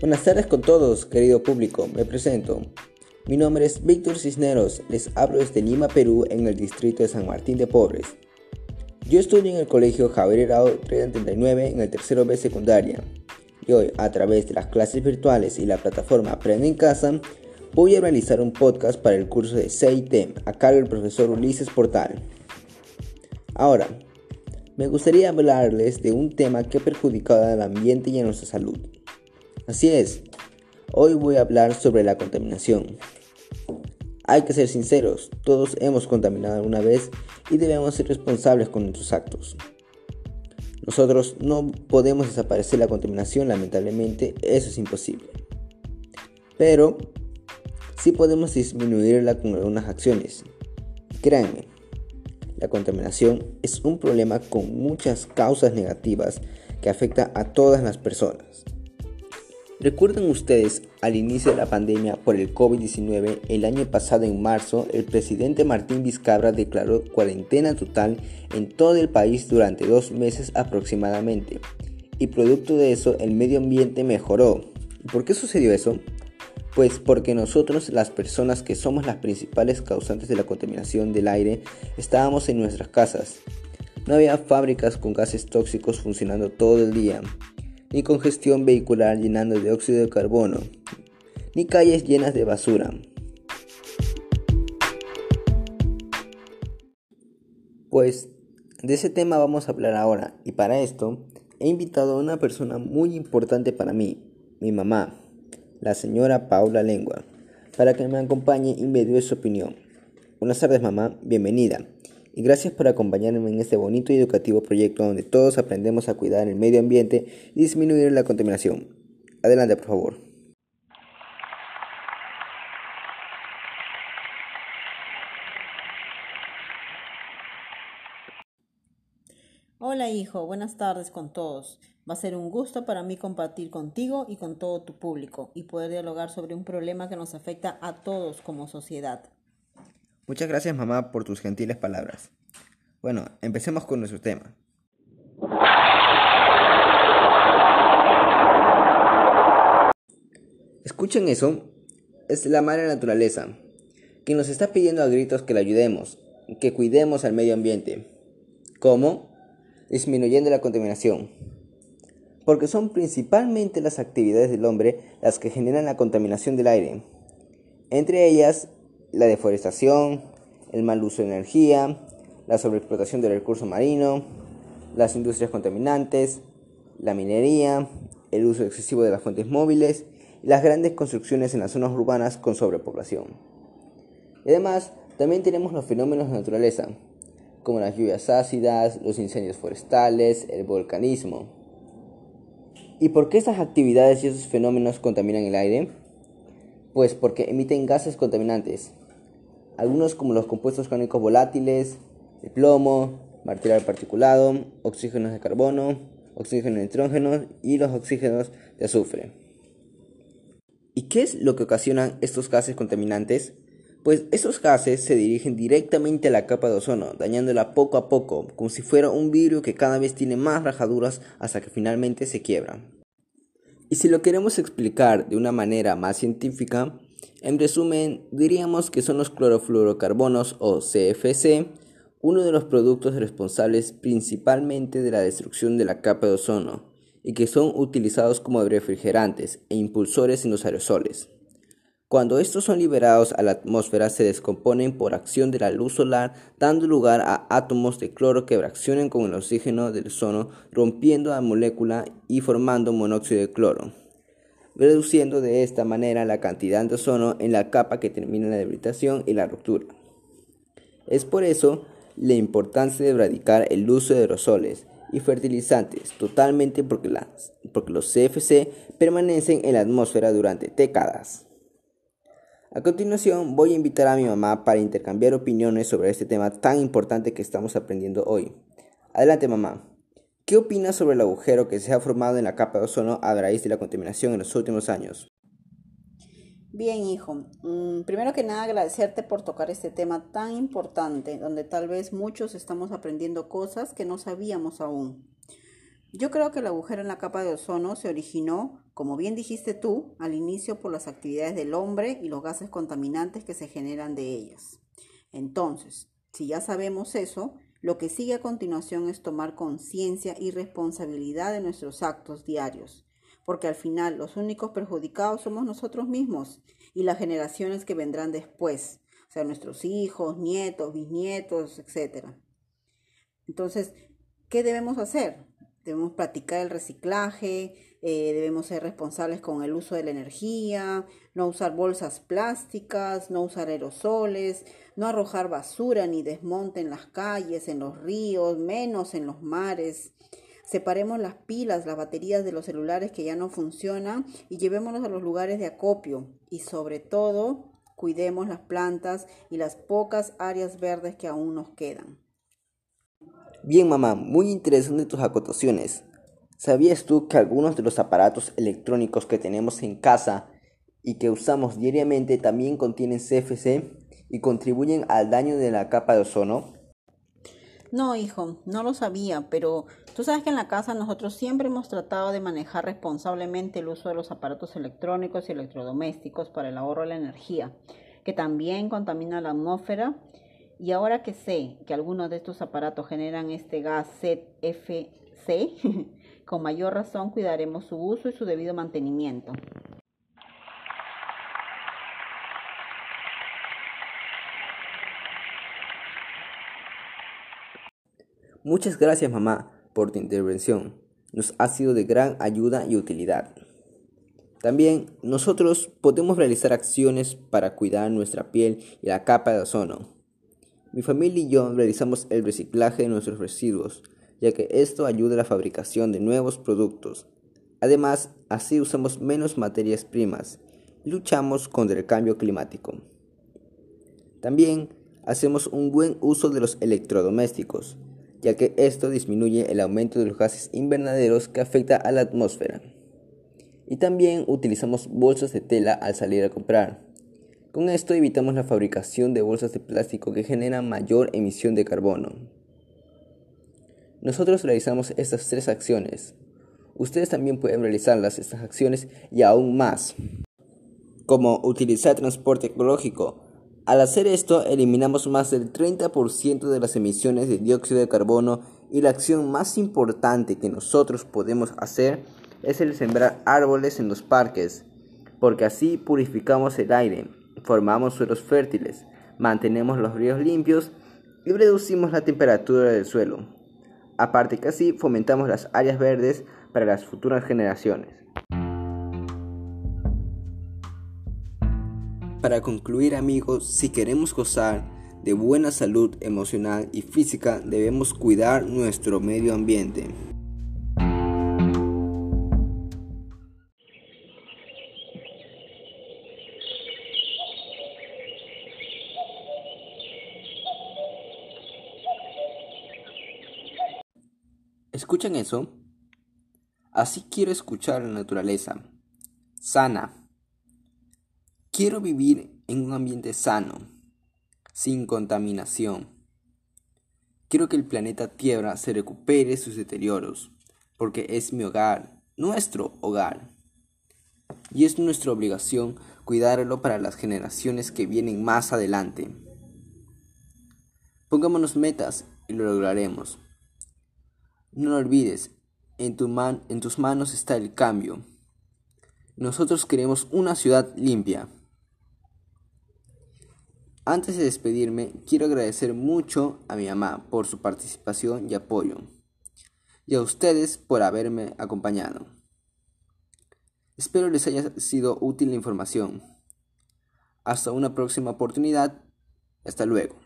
Buenas tardes con todos, querido público. Me presento. Mi nombre es Víctor Cisneros. Les hablo desde Lima, Perú, en el distrito de San Martín de Pobres. Yo estudio en el colegio Javier Herado 339 en el tercero B secundaria. Y hoy, a través de las clases virtuales y la plataforma Aprende en Casa, voy a realizar un podcast para el curso de CIT a cargo del profesor Ulises Portal. Ahora, me gustaría hablarles de un tema que ha perjudicado al ambiente y a nuestra salud. Así es, hoy voy a hablar sobre la contaminación. Hay que ser sinceros, todos hemos contaminado alguna vez y debemos ser responsables con nuestros actos. Nosotros no podemos desaparecer la contaminación, lamentablemente, eso es imposible. Pero sí podemos disminuirla con algunas acciones. Créanme, la contaminación es un problema con muchas causas negativas que afecta a todas las personas. ¿Recuerdan ustedes al inicio de la pandemia por el COVID-19 el año pasado en marzo el presidente Martín Vizcarra declaró cuarentena total en todo el país durante dos meses aproximadamente y producto de eso el medio ambiente mejoró. ¿Y por qué sucedió eso? Pues porque nosotros, las personas que somos las principales causantes de la contaminación del aire, estábamos en nuestras casas. No había fábricas con gases tóxicos funcionando todo el día ni congestión vehicular llenando de óxido de carbono, ni calles llenas de basura. Pues de ese tema vamos a hablar ahora y para esto he invitado a una persona muy importante para mí, mi mamá, la señora Paula Lengua, para que me acompañe y me dé su opinión. Buenas tardes mamá, bienvenida y gracias por acompañarme en este bonito y educativo proyecto donde todos aprendemos a cuidar el medio ambiente y disminuir la contaminación. Adelante, por favor. Hola hijo, buenas tardes con todos. Va a ser un gusto para mí compartir contigo y con todo tu público y poder dialogar sobre un problema que nos afecta a todos como sociedad. Muchas gracias mamá por tus gentiles palabras. Bueno, empecemos con nuestro tema. Escuchen eso, es la madre naturaleza, que nos está pidiendo a gritos que la ayudemos, que cuidemos al medio ambiente. ¿Cómo? Disminuyendo la contaminación. Porque son principalmente las actividades del hombre las que generan la contaminación del aire. Entre ellas la deforestación, el mal uso de energía, la sobreexplotación del recurso marino, las industrias contaminantes, la minería, el uso excesivo de las fuentes móviles y las grandes construcciones en las zonas urbanas con sobrepoblación. Además, también tenemos los fenómenos de naturaleza, como las lluvias ácidas, los incendios forestales, el volcanismo. ¿Y por qué estas actividades y esos fenómenos contaminan el aire? Pues porque emiten gases contaminantes, algunos como los compuestos orgánicos volátiles, el plomo, material particulado, oxígenos de carbono, oxígeno de nitrógeno y los oxígenos de azufre. ¿Y qué es lo que ocasionan estos gases contaminantes? Pues estos gases se dirigen directamente a la capa de ozono, dañándola poco a poco, como si fuera un vidrio que cada vez tiene más rajaduras hasta que finalmente se quiebra. Y si lo queremos explicar de una manera más científica, en resumen, diríamos que son los clorofluorocarbonos o CFC, uno de los productos responsables principalmente de la destrucción de la capa de ozono y que son utilizados como refrigerantes e impulsores en los aerosoles. Cuando estos son liberados a la atmósfera se descomponen por acción de la luz solar, dando lugar a átomos de cloro que reaccionan con el oxígeno del ozono, rompiendo la molécula y formando monóxido de cloro, reduciendo de esta manera la cantidad de ozono en la capa que termina la debilitación y la ruptura. Es por eso la importancia de erradicar el uso de aerosoles y fertilizantes totalmente porque, porque los CFC permanecen en la atmósfera durante décadas. A continuación voy a invitar a mi mamá para intercambiar opiniones sobre este tema tan importante que estamos aprendiendo hoy. Adelante mamá. ¿Qué opinas sobre el agujero que se ha formado en la capa de ozono a raíz de la contaminación en los últimos años? Bien, hijo. Mm, primero que nada, agradecerte por tocar este tema tan importante, donde tal vez muchos estamos aprendiendo cosas que no sabíamos aún. Yo creo que el agujero en la capa de ozono se originó, como bien dijiste tú, al inicio por las actividades del hombre y los gases contaminantes que se generan de ellas. Entonces, si ya sabemos eso, lo que sigue a continuación es tomar conciencia y responsabilidad de nuestros actos diarios porque al final los únicos perjudicados somos nosotros mismos y las generaciones que vendrán después, o sea, nuestros hijos, nietos, bisnietos, etc. Entonces, ¿qué debemos hacer? Debemos practicar el reciclaje, eh, debemos ser responsables con el uso de la energía, no usar bolsas plásticas, no usar aerosoles, no arrojar basura ni desmonte en las calles, en los ríos, menos en los mares. Separemos las pilas, las baterías de los celulares que ya no funcionan y llevémonos a los lugares de acopio. Y sobre todo, cuidemos las plantas y las pocas áreas verdes que aún nos quedan. Bien, mamá, muy interesante tus acotaciones. ¿Sabías tú que algunos de los aparatos electrónicos que tenemos en casa y que usamos diariamente también contienen CFC y contribuyen al daño de la capa de ozono? No, hijo, no lo sabía, pero tú sabes que en la casa nosotros siempre hemos tratado de manejar responsablemente el uso de los aparatos electrónicos y electrodomésticos para el ahorro de la energía, que también contamina la atmósfera. Y ahora que sé que algunos de estos aparatos generan este gas ZFC, con mayor razón cuidaremos su uso y su debido mantenimiento. Muchas gracias mamá por tu intervención. Nos ha sido de gran ayuda y utilidad. También nosotros podemos realizar acciones para cuidar nuestra piel y la capa de ozono. Mi familia y yo realizamos el reciclaje de nuestros residuos, ya que esto ayuda a la fabricación de nuevos productos. Además, así usamos menos materias primas y luchamos contra el cambio climático. También hacemos un buen uso de los electrodomésticos, ya que esto disminuye el aumento de los gases invernaderos que afecta a la atmósfera. Y también utilizamos bolsas de tela al salir a comprar. Con esto evitamos la fabricación de bolsas de plástico que generan mayor emisión de carbono. Nosotros realizamos estas tres acciones. Ustedes también pueden realizarlas, estas acciones, y aún más. Como utilizar transporte ecológico, al hacer esto, eliminamos más del 30% de las emisiones de dióxido de carbono y la acción más importante que nosotros podemos hacer es el sembrar árboles en los parques, porque así purificamos el aire, formamos suelos fértiles, mantenemos los ríos limpios y reducimos la temperatura del suelo. Aparte que así fomentamos las áreas verdes para las futuras generaciones. Para concluir amigos, si queremos gozar de buena salud emocional y física, debemos cuidar nuestro medio ambiente. ¿Escuchan eso? Así quiero escuchar la naturaleza, sana, Quiero vivir en un ambiente sano, sin contaminación. Quiero que el planeta Tierra se recupere sus deterioros, porque es mi hogar, nuestro hogar. Y es nuestra obligación cuidarlo para las generaciones que vienen más adelante. Pongámonos metas y lo lograremos. No lo olvides, en, en tus manos está el cambio. Nosotros queremos una ciudad limpia. Antes de despedirme, quiero agradecer mucho a mi mamá por su participación y apoyo, y a ustedes por haberme acompañado. Espero les haya sido útil la información. Hasta una próxima oportunidad. Hasta luego.